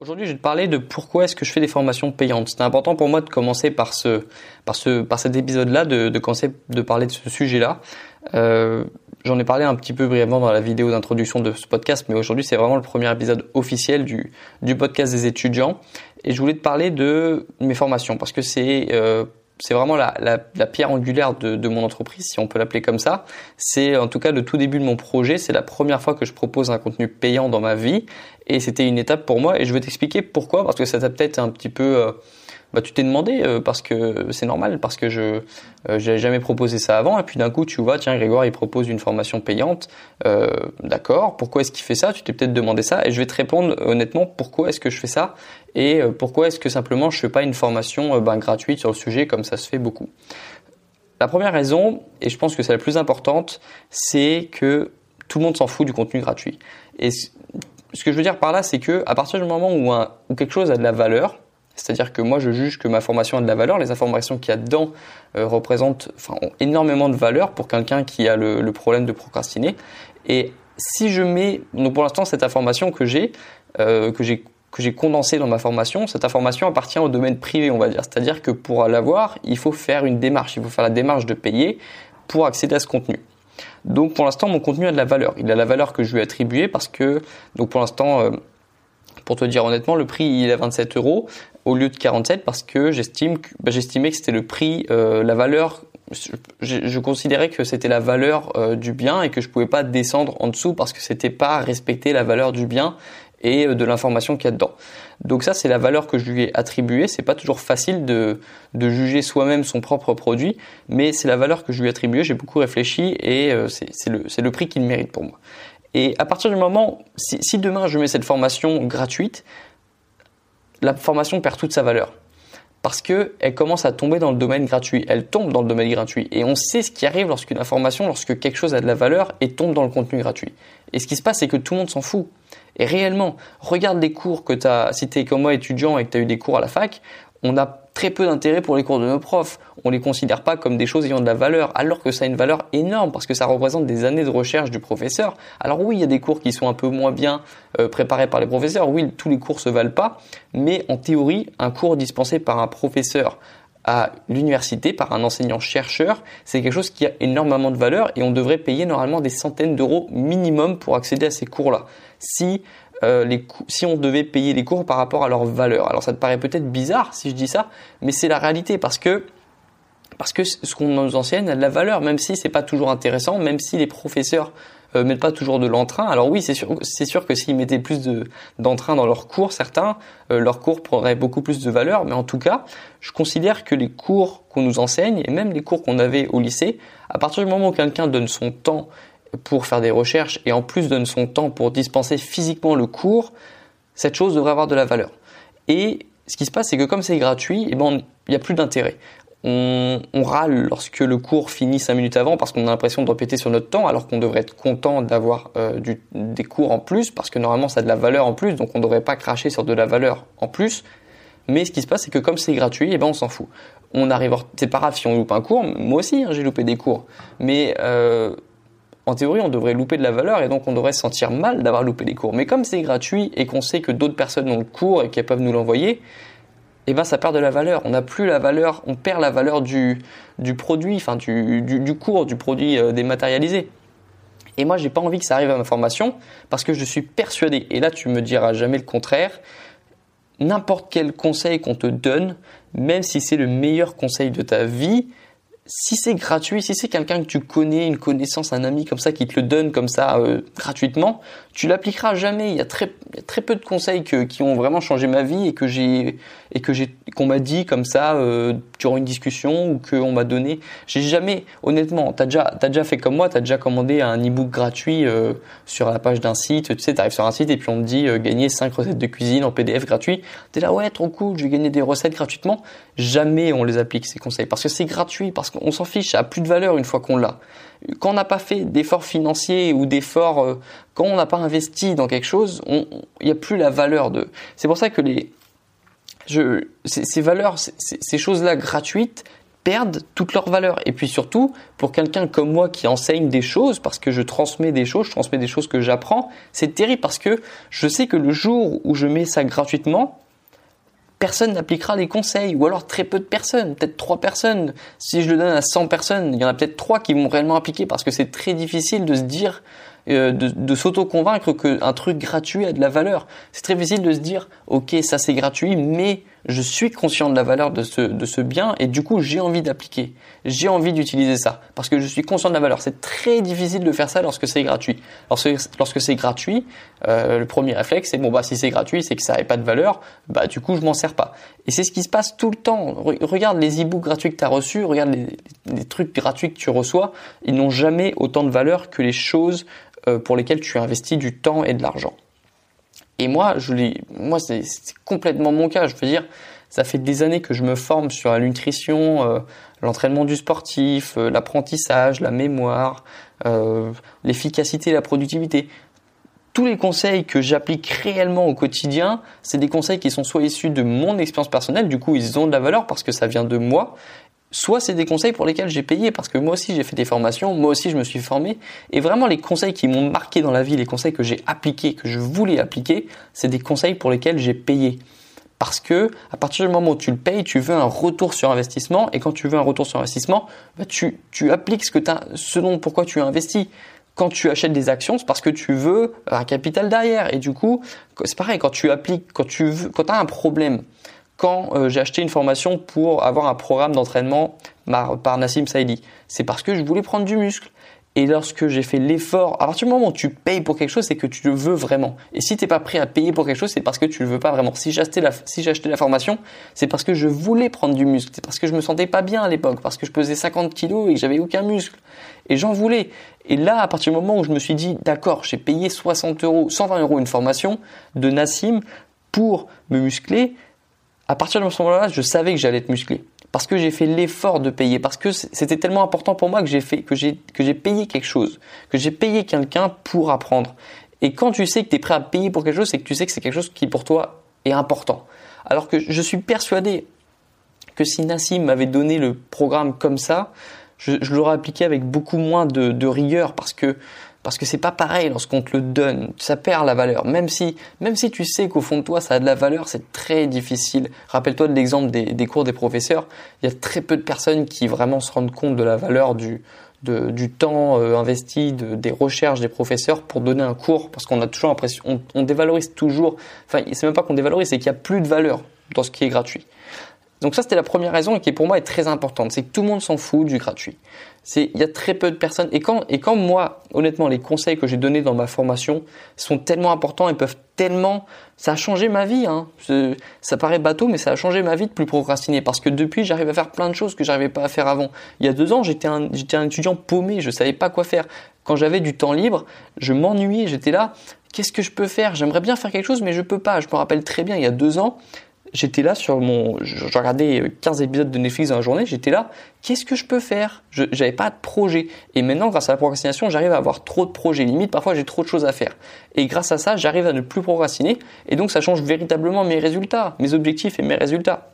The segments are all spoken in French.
Aujourd'hui, je vais te parler de pourquoi est-ce que je fais des formations payantes. C'était important pour moi de commencer par ce, par ce, par cet épisode-là, de, de commencer de parler de ce sujet-là. Euh, J'en ai parlé un petit peu brièvement dans la vidéo d'introduction de ce podcast, mais aujourd'hui, c'est vraiment le premier épisode officiel du, du podcast des étudiants. Et je voulais te parler de mes formations parce que c'est euh, c'est vraiment la, la, pierre angulaire de, de, mon entreprise, si on peut l'appeler comme ça. C'est en tout cas le tout début de mon projet. C'est la première fois que je propose un contenu payant dans ma vie, et c'était une étape pour moi. Et je vais t'expliquer pourquoi, parce que ça t'a peut-être un petit peu euh, bah, tu t'es demandé euh, parce que c'est normal parce que je euh, jamais proposé ça avant et puis d'un coup tu vois tiens Grégoire il propose une formation payante euh, d'accord pourquoi est-ce qu'il fait ça? Tu t'es peut-être demandé ça et je vais te répondre honnêtement pourquoi est-ce que je fais ça? Et euh, pourquoi est-ce que simplement je fais pas une formation ben, gratuite sur le sujet comme ça se fait beaucoup? La première raison et je pense que c'est la plus importante c'est que tout le monde s'en fout du contenu gratuit. Et ce que je veux dire par là c'est que à partir du moment où quelque chose a de la valeur c'est-à-dire que moi, je juge que ma formation a de la valeur. Les informations qu'il y a dedans euh, représentent, enfin, ont énormément de valeur pour quelqu'un qui a le, problème de procrastiner. Et si je mets, donc pour l'instant, cette information que j'ai, euh, que j'ai que j'ai condensée dans ma formation, cette information appartient au domaine privé, on va dire. C'est-à-dire que pour l'avoir, il faut faire une démarche, il faut faire la démarche de payer pour accéder à ce contenu. Donc pour l'instant, mon contenu a de la valeur. Il a la valeur que je lui ai attribuée parce que, donc pour l'instant, euh, pour te dire honnêtement, le prix il est à 27 euros au lieu de 47 parce que j'estime, bah, j'estimais que c'était le prix, euh, la valeur. Je, considérais que c'était la valeur euh, du bien et que je pouvais pas descendre en dessous parce que c'était pas respecter la valeur du bien et euh, de l'information qu'il y a dedans. Donc ça, c'est la valeur que je lui ai attribuée. C'est pas toujours facile de, de juger soi-même son propre produit, mais c'est la valeur que je lui ai attribuée. J'ai beaucoup réfléchi et c'est le, le prix qu'il mérite pour moi. Et à partir du moment, si demain je mets cette formation gratuite, la formation perd toute sa valeur. Parce que elle commence à tomber dans le domaine gratuit. Elle tombe dans le domaine gratuit. Et on sait ce qui arrive lorsqu'une information, lorsque quelque chose a de la valeur et tombe dans le contenu gratuit. Et ce qui se passe, c'est que tout le monde s'en fout. Et réellement, regarde les cours que tu as, si tu es comme moi étudiant et que tu as eu des cours à la fac, on a très peu d'intérêt pour les cours de nos profs. On les considère pas comme des choses ayant de la valeur, alors que ça a une valeur énorme parce que ça représente des années de recherche du professeur. Alors oui, il y a des cours qui sont un peu moins bien euh, préparés par les professeurs. Oui, tous les cours se valent pas, mais en théorie, un cours dispensé par un professeur à l'université par un enseignant chercheur, c'est quelque chose qui a énormément de valeur et on devrait payer normalement des centaines d'euros minimum pour accéder à ces cours-là. Si euh, si on devait payer les cours par rapport à leur valeur. Alors ça te paraît peut-être bizarre si je dis ça, mais c'est la réalité parce que parce que ce qu'on nous enseigne a de la valeur, même si c'est pas toujours intéressant, même si les professeurs euh, mettent pas toujours de l'entrain. Alors oui, c'est sûr, c'est sûr que s'ils mettaient plus de d'entrain dans leurs cours, certains, euh, leurs cours prendraient beaucoup plus de valeur. Mais en tout cas, je considère que les cours qu'on nous enseigne et même les cours qu'on avait au lycée, à partir du moment où quelqu'un donne son temps pour faire des recherches et en plus donne son temps pour dispenser physiquement le cours, cette chose devrait avoir de la valeur. Et ce qui se passe, c'est que comme c'est gratuit, eh ben, il n'y a plus d'intérêt. On, râle lorsque le cours finit 5 minutes avant parce qu'on a l'impression de répéter sur notre temps alors qu'on devrait être content d'avoir euh, des cours en plus parce que normalement ça a de la valeur en plus donc on ne devrait pas cracher sur de la valeur en plus mais ce qui se passe c'est que comme c'est gratuit eh ben on s'en fout on arrive c'est pas grave si on loupe un cours moi aussi hein, j'ai loupé des cours mais euh, en théorie, on devrait louper de la valeur et donc on devrait se sentir mal d'avoir loupé des cours. Mais comme c'est gratuit et qu'on sait que d'autres personnes ont le cours et qu'elles peuvent nous l'envoyer, eh ben ça perd de la valeur. On n'a plus la valeur, on perd la valeur du, du produit, enfin du, cours, du produit euh, dématérialisé. Et moi, j'ai pas envie que ça arrive à ma formation parce que je suis persuadé, et là tu me diras jamais le contraire, n'importe quel conseil qu'on te donne, même si c'est le meilleur conseil de ta vie, si c'est gratuit, si c'est quelqu'un que tu connais, une connaissance, un ami comme ça qui te le donne comme ça euh, gratuitement, tu l'appliqueras jamais. Il y a très, très peu de conseils qui ont vraiment changé ma vie et que j'ai et que j'ai qu'on m'a dit comme ça euh, durant une discussion ou qu'on m'a donné. J'ai jamais, honnêtement, t'as déjà t'as déjà fait comme moi, t'as déjà commandé un e-book gratuit euh, sur la page d'un site. Tu sais, t'arrives sur un site et puis on te dit euh, gagner 5 recettes de cuisine en PDF gratuit. T'es là ouais trop cool, je vais gagner des recettes gratuitement. Jamais on les applique ces conseils parce que c'est gratuit, parce qu'on s'en fiche, ça a plus de valeur une fois qu'on l'a quand on n'a pas fait d'efforts financiers ou d'efforts, euh, quand on n'a pas investi dans quelque chose, il n'y a plus la valeur de. C'est pour ça que les, ces, valeurs, ces, choses-là gratuites perdent toute leur valeur. Et puis surtout, pour quelqu'un comme moi qui enseigne des choses, parce que je transmets des choses, je transmets des choses que j'apprends, c'est terrible parce que je sais que le jour où je mets ça gratuitement, personne n'appliquera les conseils, ou alors très peu de personnes, peut-être trois personnes. Si je le donne à 100 personnes, il y en a peut-être trois qui vont réellement appliquer parce que c'est très difficile de se dire euh, de, de s'auto-convaincre qu'un truc gratuit a de la valeur. C'est très difficile de se dire, ok, ça c'est gratuit, mais je suis conscient de la valeur de ce, de ce bien et du coup j'ai envie d'appliquer, j'ai envie d'utiliser ça parce que je suis conscient de la valeur. C'est très difficile de faire ça lorsque c'est gratuit. Lorsque, lorsque c'est gratuit, euh, le premier réflexe c'est bon bah si c'est gratuit c'est que ça n'avait pas de valeur, bah du coup je m'en sers pas. Et c'est ce qui se passe tout le temps. regarde les e-books gratuits que tu as reçus, regarde les, les trucs gratuits que tu reçois, ils n'ont jamais autant de valeur que les choses euh, pour lesquels tu investis du temps et de l'argent. Et moi, je moi, c'est complètement mon cas. Je veux dire, ça fait des années que je me forme sur la nutrition, euh, l'entraînement du sportif, euh, l'apprentissage, la mémoire, l'efficacité, la productivité. Tous les conseils que j'applique réellement au quotidien, c'est des conseils qui sont soit issus de mon expérience personnelle, du coup ils ont de la valeur parce que ça vient de moi, soit c'est des conseils pour lesquels j'ai payé parce que moi aussi j'ai fait des formations, moi aussi je me suis formé et vraiment les conseils qui m'ont marqué dans la vie, les conseils que j'ai appliqués, que je voulais appliquer, c'est des conseils pour lesquels j'ai payé. Parce que à partir du moment où tu le payes, tu veux un retour sur investissement et quand tu veux un retour sur investissement, bah tu, tu appliques ce que as, ce dont pourquoi tu as investi. Quand tu achètes des actions, c'est parce que tu veux un capital derrière et du coup, c'est pareil quand tu appliques, quand tu veux, quand as un problème, quand euh, j'ai acheté une formation pour avoir un programme d'entraînement par, Nassim Saïdi. C'est parce que je voulais prendre du muscle. Et lorsque j'ai fait l'effort, à partir du moment où tu payes pour quelque chose, c'est que tu le veux vraiment. Et si tu n'es pas prêt à payer pour quelque chose, c'est parce que tu le veux pas vraiment. Si j'ai acheté la formation, c'est parce que je voulais prendre du muscle. C'est parce que je me sentais pas bien à l'époque, parce que je pesais 50 kilos et que j'avais aucun muscle. Et j'en voulais. Et là, à partir du moment où je me suis dit, d'accord, j'ai payé 60 euros, 120 euros une formation de Nassim pour me muscler, à partir de ce moment-là, je savais que j'allais être musclé parce que j'ai fait l'effort de payer, parce que c'était tellement important pour moi que j'ai fait que j'ai payé quelque chose, que j'ai payé quelqu'un pour apprendre. Et quand tu sais que tu es prêt à payer pour quelque chose, c'est que tu sais que c'est quelque chose qui pour toi est important. Alors que je suis persuadé que si Nassim m'avait donné le programme comme ça, je, l'aurais appliqué avec beaucoup moins de rigueur parce que parce que c'est pas pareil lorsqu'on te le donne, ça perd la valeur. Même si, même si tu sais qu'au fond de toi ça a de la valeur, c'est très difficile. Rappelle-toi de l'exemple des, cours des professeurs. Il y a très peu de personnes qui vraiment se rendent compte de la valeur du, du temps euh, investi, des recherches des professeurs pour donner un cours, parce qu'on a toujours l'impression, on, on, dévalorise toujours. Enfin, c'est même pas qu'on dévalorise, c'est qu'il y a plus de valeur dans ce qui est gratuit. Donc ça, c'était la première raison et qui pour moi est très importante, c'est que tout le monde s'en fout du gratuit. C'est il y a très peu de personnes et quand et quand moi, honnêtement, les conseils que j'ai donnés dans ma formation sont tellement importants et peuvent tellement, ça a changé ma vie. Hein. Ça paraît bateau, mais ça a changé ma vie de plus procrastiner parce que depuis, j'arrive à faire plein de choses que j'arrivais pas à faire avant. Il y a deux ans, j'étais un j'étais un étudiant paumé, je savais pas quoi faire. Quand j'avais du temps libre, je m'ennuyais, j'étais là. Qu'est-ce que je peux faire? J'aimerais bien faire quelque chose, mais je peux pas. Je me rappelle très bien, il y a deux ans, j'étais là sur mon, je, regardais 15 épisodes de Netflix dans la journée, j'étais là, qu'est-ce que je peux faire? Je J'avais pas de projet. Et maintenant, grâce à la procrastination, j'arrive à avoir trop de projets. Limite, parfois, j'ai trop de choses à faire. Et grâce à ça, j'arrive à ne plus procrastiner. Et donc, ça change véritablement mes résultats, mes objectifs et mes résultats.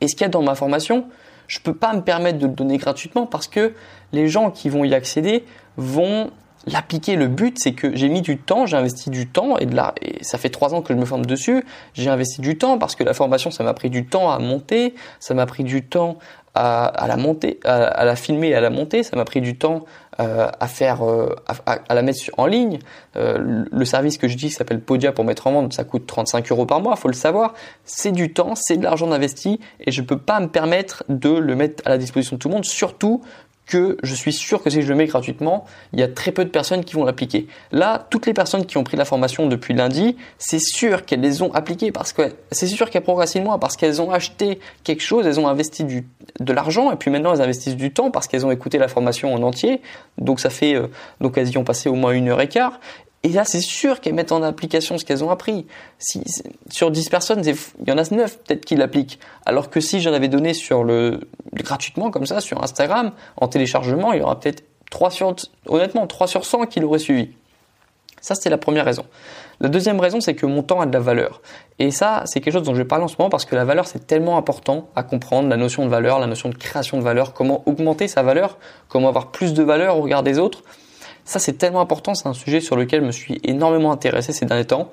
Et ce qu'il y a dans ma formation, je peux pas me permettre de le donner gratuitement parce que les gens qui vont y accéder vont l'appliquer. Le but, c'est que j'ai mis du temps, j'ai investi du temps et et ça fait trois ans que je me forme dessus. J'ai investi du temps parce que la formation, ça m'a pris du temps à monter, ça m'a pris du temps à, à la monter, à, la filmer et à la monter, ça m'a pris du temps euh, à faire, euh, à, à, la mettre en ligne. Euh, le service que je dis s'appelle Podia pour mettre en vente, ça coûte 35 euros par mois, faut le savoir. C'est du temps, c'est de l'argent investi et je peux pas me permettre de le mettre à la disposition de tout le monde, surtout que je suis sûr que si je le mets gratuitement, il y a très peu de personnes qui vont l'appliquer. Là, toutes les personnes qui ont pris la formation depuis lundi, c'est sûr qu'elles les ont appliquées parce que c'est sûr qu'elles progressent moins parce qu'elles ont acheté quelque chose, elles ont investi du, de l'argent et puis maintenant elles investissent du temps parce qu'elles ont écouté la formation en entier. Donc ça fait euh, donc elles y ont passé au moins une heure et quart et là, c'est sûr qu'elles mettent en application ce qu'elles ont appris. Sur 10 personnes, il y en a 9 peut-être qui l'appliquent. Alors que si j'en avais donné gratuitement comme ça, sur Instagram, en téléchargement, il y aura peut-être 3 sur, honnêtement, 3 sur 100 qui l'auraient suivi. Ça, c'était la première raison. La deuxième raison, c'est que mon temps a de la valeur. Et ça, c'est quelque chose dont je vais parler en ce moment parce que la valeur, c'est tellement important à comprendre, la notion de valeur, la notion de création de valeur, comment augmenter sa valeur, comment avoir plus de valeur au regard des autres. Ça, c'est tellement important, c'est un sujet sur lequel je me suis énormément intéressé ces derniers temps.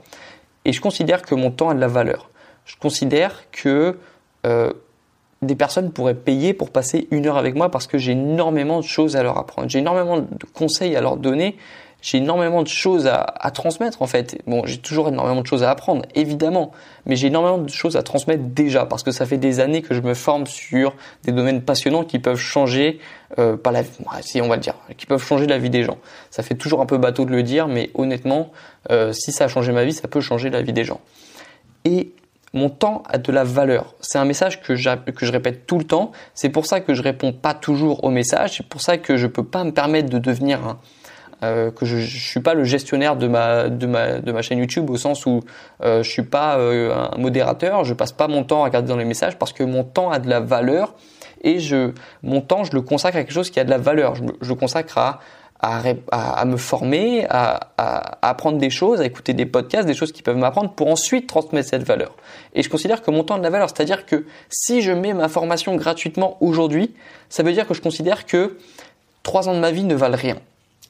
Et je considère que mon temps a de la valeur. Je considère que euh, des personnes pourraient payer pour passer une heure avec moi parce que j'ai énormément de choses à leur apprendre. J'ai énormément de conseils à leur donner j'ai énormément de choses à, transmettre en fait. Bon, j'ai toujours énormément de choses à apprendre, évidemment, mais j'ai énormément de choses à transmettre déjà parce que ça fait des années que je me forme sur des domaines passionnants qui peuvent changer, euh, pas la, si on va le dire, qui peuvent changer la vie des gens. Ça fait toujours un peu bateau de le dire, mais honnêtement, euh, si ça a changé ma vie, ça peut changer la vie des gens. Et mon temps a de la valeur. C'est un message que, que je répète tout le temps. C'est pour ça que je réponds pas toujours aux messages. C'est pour ça que je peux pas me permettre de devenir un, euh, que je, je suis pas le gestionnaire de ma de ma de ma chaîne YouTube au sens où euh, je suis pas euh, un modérateur, je passe pas mon temps à regarder dans les messages parce que mon temps a de la valeur et je mon temps je le consacre à quelque chose qui a de la valeur. Je, je le consacre à me former, à, apprendre des choses, à écouter des podcasts, des choses qui peuvent m'apprendre pour ensuite transmettre cette valeur. Et je considère que mon temps a de la valeur, c'est-à-dire que si je mets ma formation gratuitement aujourd'hui, ça veut dire que je considère que trois ans de ma vie ne valent rien.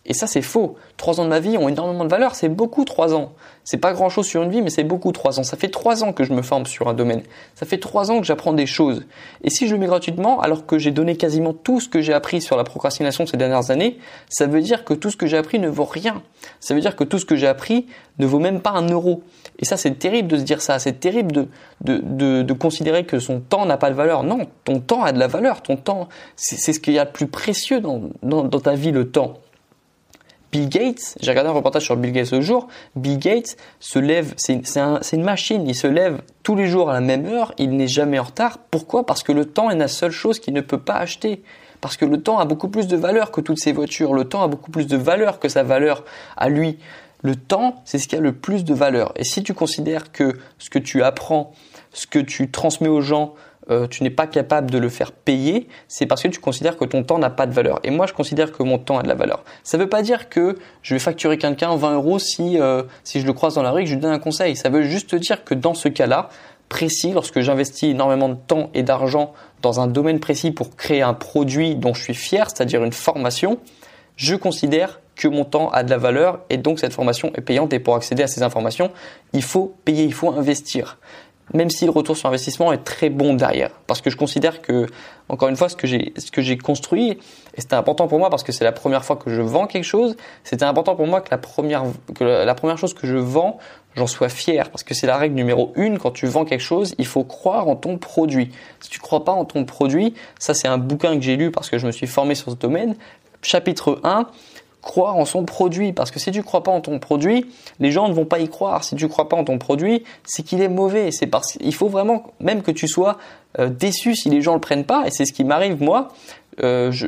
Et ça, c'est faux. Trois ans de ma vie ont énormément de valeur. C'est beaucoup trois ans. C'est pas grand chose sur une vie, mais c'est beaucoup trois ans. Ça fait trois ans que je me forme sur un domaine. Ça fait trois ans que j'apprends des choses. Et si je le mets gratuitement, alors que j'ai donné quasiment tout ce que j'ai appris sur la procrastination ces dernières années, ça veut dire que tout ce que j'ai appris ne vaut rien. Ça veut dire que tout ce que j'ai appris ne vaut même pas un euro. Et ça, c'est terrible de se dire ça. C'est terrible de, de, de, considérer que son temps n'a pas de valeur. Non, ton temps a de la valeur. Ton temps, c'est ce qu'il y a de plus précieux dans, dans ta vie, le temps. Bill Gates, j'ai regardé un reportage sur Bill Gates ce jour, Bill Gates se lève, c'est un, une machine, il se lève tous les jours à la même heure, il n'est jamais en retard. Pourquoi? Parce que le temps est la seule chose qu'il ne peut pas acheter. Parce que le temps a beaucoup plus de valeur que toutes ces voitures, le temps a beaucoup plus de valeur que sa valeur à lui. Le temps, c'est ce qui a le plus de valeur. Et si tu considères que ce que tu apprends, ce que tu transmets aux gens, euh, tu n'es pas capable de le faire payer, c'est parce que tu considères que ton temps n'a pas de valeur. Et moi, je considère que mon temps a de la valeur. Ça ne veut pas dire que je vais facturer quelqu'un 20 euros si, euh, si je le croise dans la rue et que je lui donne un conseil. Ça veut juste dire que dans ce cas-là, précis, lorsque j'investis énormément de temps et d'argent dans un domaine précis pour créer un produit dont je suis fier, c'est-à-dire une formation, je considère que mon temps a de la valeur et donc cette formation est payante et pour accéder à ces informations, il faut payer, il faut investir même si le retour sur investissement est très bon derrière. Parce que je considère que, encore une fois, ce que j'ai, construit, et c'était important pour moi parce que c'est la première fois que je vends quelque chose, c'était important pour moi que la première, chose que je vends, j'en sois fier. Parce que c'est la règle numéro une, quand tu vends quelque chose, il faut croire en ton produit. Si tu crois pas en ton produit, ça c'est un bouquin que j'ai lu parce que je me suis formé sur ce domaine. Chapitre 1, croire en son produit. Parce que si tu crois pas en ton produit, les gens ne vont pas y croire. Si tu crois pas en ton produit, c'est qu'il est mauvais. C'est parce qu'il faut vraiment même que tu sois euh, déçu si les gens le prennent pas. Et c'est ce qui m'arrive moi. Euh, je,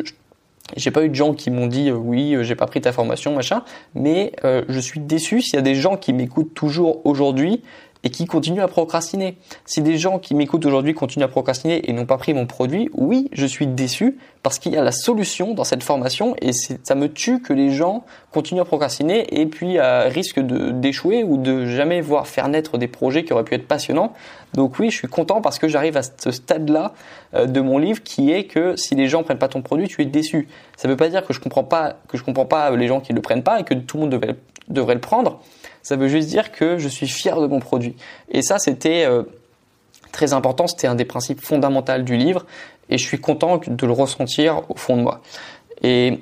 j'ai pas eu de gens qui m'ont dit euh, oui, j'ai pas pris ta formation, machin, mais je suis déçu s'il y a des gens qui m'écoutent toujours aujourd'hui et qui continuent à procrastiner. Si des gens qui m'écoutent aujourd'hui continuent à procrastiner et n'ont pas pris mon produit, oui, je suis déçu parce qu'il y a la solution dans cette formation et ça me tue que les gens continuent à procrastiner et puis euh, risquent d'échouer ou de jamais voir faire naître des projets qui auraient pu être passionnants. Donc oui, je suis content parce que j'arrive à ce stade-là euh, de mon livre qui est que si les gens prennent pas ton produit, tu es déçu. Ça ne veut pas dire que je comprends pas que je comprends pas les gens qui le prennent pas et que tout le monde devrait, devrait le prendre ça veut juste dire que je suis fier de mon produit. Et ça, c'était euh, très important, c'était un des principes fondamentaux du livre, et je suis content de le ressentir au fond de moi. Et,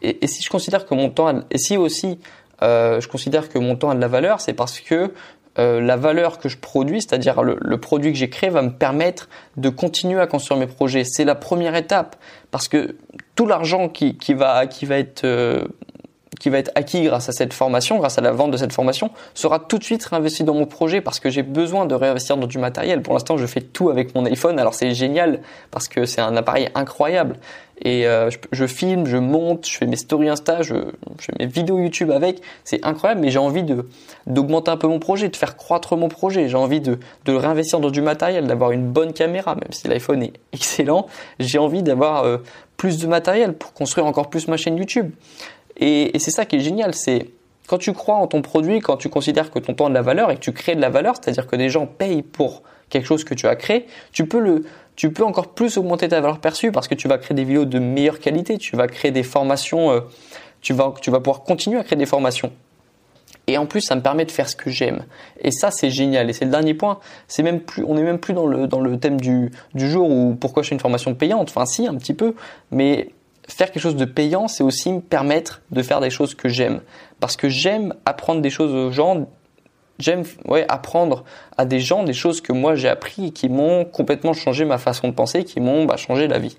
et, si je considère que mon temps, a, et si aussi euh, je considère que mon temps a de la valeur, c'est parce que euh, la valeur que je produis, c'est-à-dire le, produit que j'ai créé, va me permettre de continuer à construire mes projets. C'est la première étape, parce que tout l'argent qui, qui, va, qui va être qui va être acquis grâce à cette formation, grâce à la vente de cette formation, sera tout de suite réinvesti dans mon projet parce que j'ai besoin de réinvestir dans du matériel. Pour l'instant, je fais tout avec mon iPhone. Alors c'est génial parce que c'est un appareil incroyable. Et euh, je, filme, je monte, je fais mes stories Insta, je, fais mes vidéos YouTube avec. C'est incroyable, mais j'ai envie de d'augmenter un peu mon projet, de faire croître mon projet. J'ai envie de, de réinvestir dans du matériel, d'avoir une bonne caméra, même si l'iPhone est excellent. J'ai envie d'avoir euh, plus de matériel pour construire encore plus ma chaîne YouTube. Et, c'est ça qui est génial, c'est quand tu crois en ton produit, quand tu considères que ton temps a de la valeur et que tu crées de la valeur, c'est-à-dire que des gens payent pour quelque chose que tu as créé, tu peux le, tu peux encore plus augmenter ta valeur perçue parce que tu vas créer des vidéos de meilleure qualité, tu vas créer des formations, euh, tu vas, tu vas pouvoir continuer à créer des formations. Et en plus, ça me permet de faire ce que j'aime. Et ça, c'est génial. Et c'est le dernier point. C'est même plus, on n'est même plus dans le, dans le thème du, du jour ou pourquoi je fais une formation payante. Enfin, si, un petit peu. Mais faire quelque chose de payant, c'est aussi me permettre de faire des choses que j'aime. Parce que j'aime apprendre des choses aux gens, j'aime ouais, apprendre à des gens des choses que moi j'ai appris et qui m'ont complètement changé ma façon de penser, qui m'ont bah, changé la vie.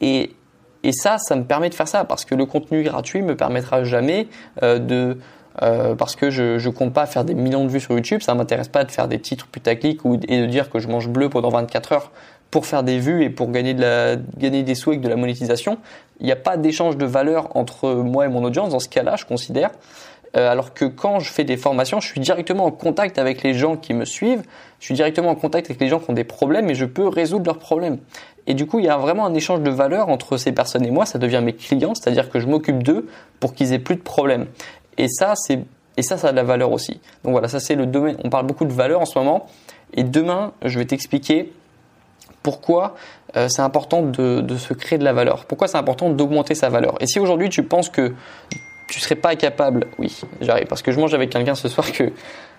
Et, et ça, ça me permet de faire ça parce que le contenu gratuit me permettra jamais euh, de euh, parce que je, je compte pas faire des millions de vues sur YouTube, ça m'intéresse pas de faire des titres putaclic ou et de dire que je mange bleu pendant 24 heures pour faire des vues et pour gagner de la gagner des sous avec de la monétisation. Il n'y a pas d'échange de valeur entre moi et mon audience dans ce cas-là, je considère. Euh, alors que quand je fais des formations, je suis directement en contact avec les gens qui me suivent, je suis directement en contact avec les gens qui ont des problèmes et je peux résoudre leurs problèmes. Et du coup, il y a vraiment un échange de valeur entre ces personnes et moi, ça devient mes clients, c'est-à-dire que je m'occupe d'eux pour qu'ils aient plus de problèmes. Et ça, c'est et ça, ça a de la valeur aussi. Donc voilà, ça c'est le domaine. On parle beaucoup de valeur en ce moment. Et demain, je vais t'expliquer pourquoi euh, c'est important de, se créer de la valeur. Pourquoi c'est important d'augmenter sa valeur? Et si aujourd'hui tu penses que tu serais pas capable, oui, j'arrive, parce que je mange avec quelqu'un ce soir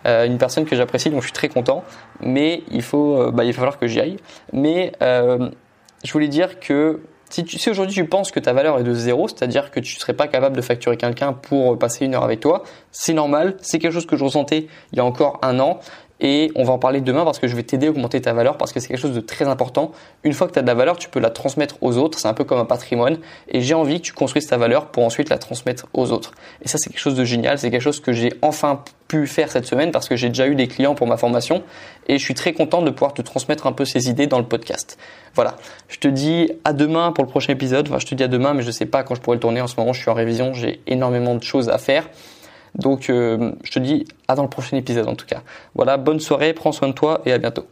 euh, une personne que j'apprécie, donc je suis très content. Mais il faut, euh, bah, il va falloir que j'y aille. Mais je voulais dire que si, si aujourd'hui tu penses que ta valeur est de zéro, c'est-à-dire que tu ne serais pas capable de facturer quelqu'un pour passer une heure avec toi, c'est normal. C'est quelque chose que je ressentais il y a encore un an et on va en parler demain parce que je vais t'aider à augmenter ta valeur parce que c'est quelque chose de très important. Une fois que tu as de la valeur, tu peux la transmettre aux autres, c'est un peu comme un patrimoine et j'ai envie que tu construises ta valeur pour ensuite la transmettre aux autres. Et ça c'est quelque chose de génial, c'est quelque chose que j'ai enfin pu faire cette semaine parce que j'ai déjà eu des clients pour ma formation et je suis très content de pouvoir te transmettre un peu ces idées dans le podcast. Voilà, je te dis à demain pour le prochain épisode. Enfin, je te dis à demain, mais je sais pas quand je pourrai le tourner. En ce moment, je suis en révision, j'ai énormément de choses à faire. Donc euh, je te dis à dans le prochain épisode en tout cas. Voilà, bonne soirée, prends soin de toi et à bientôt.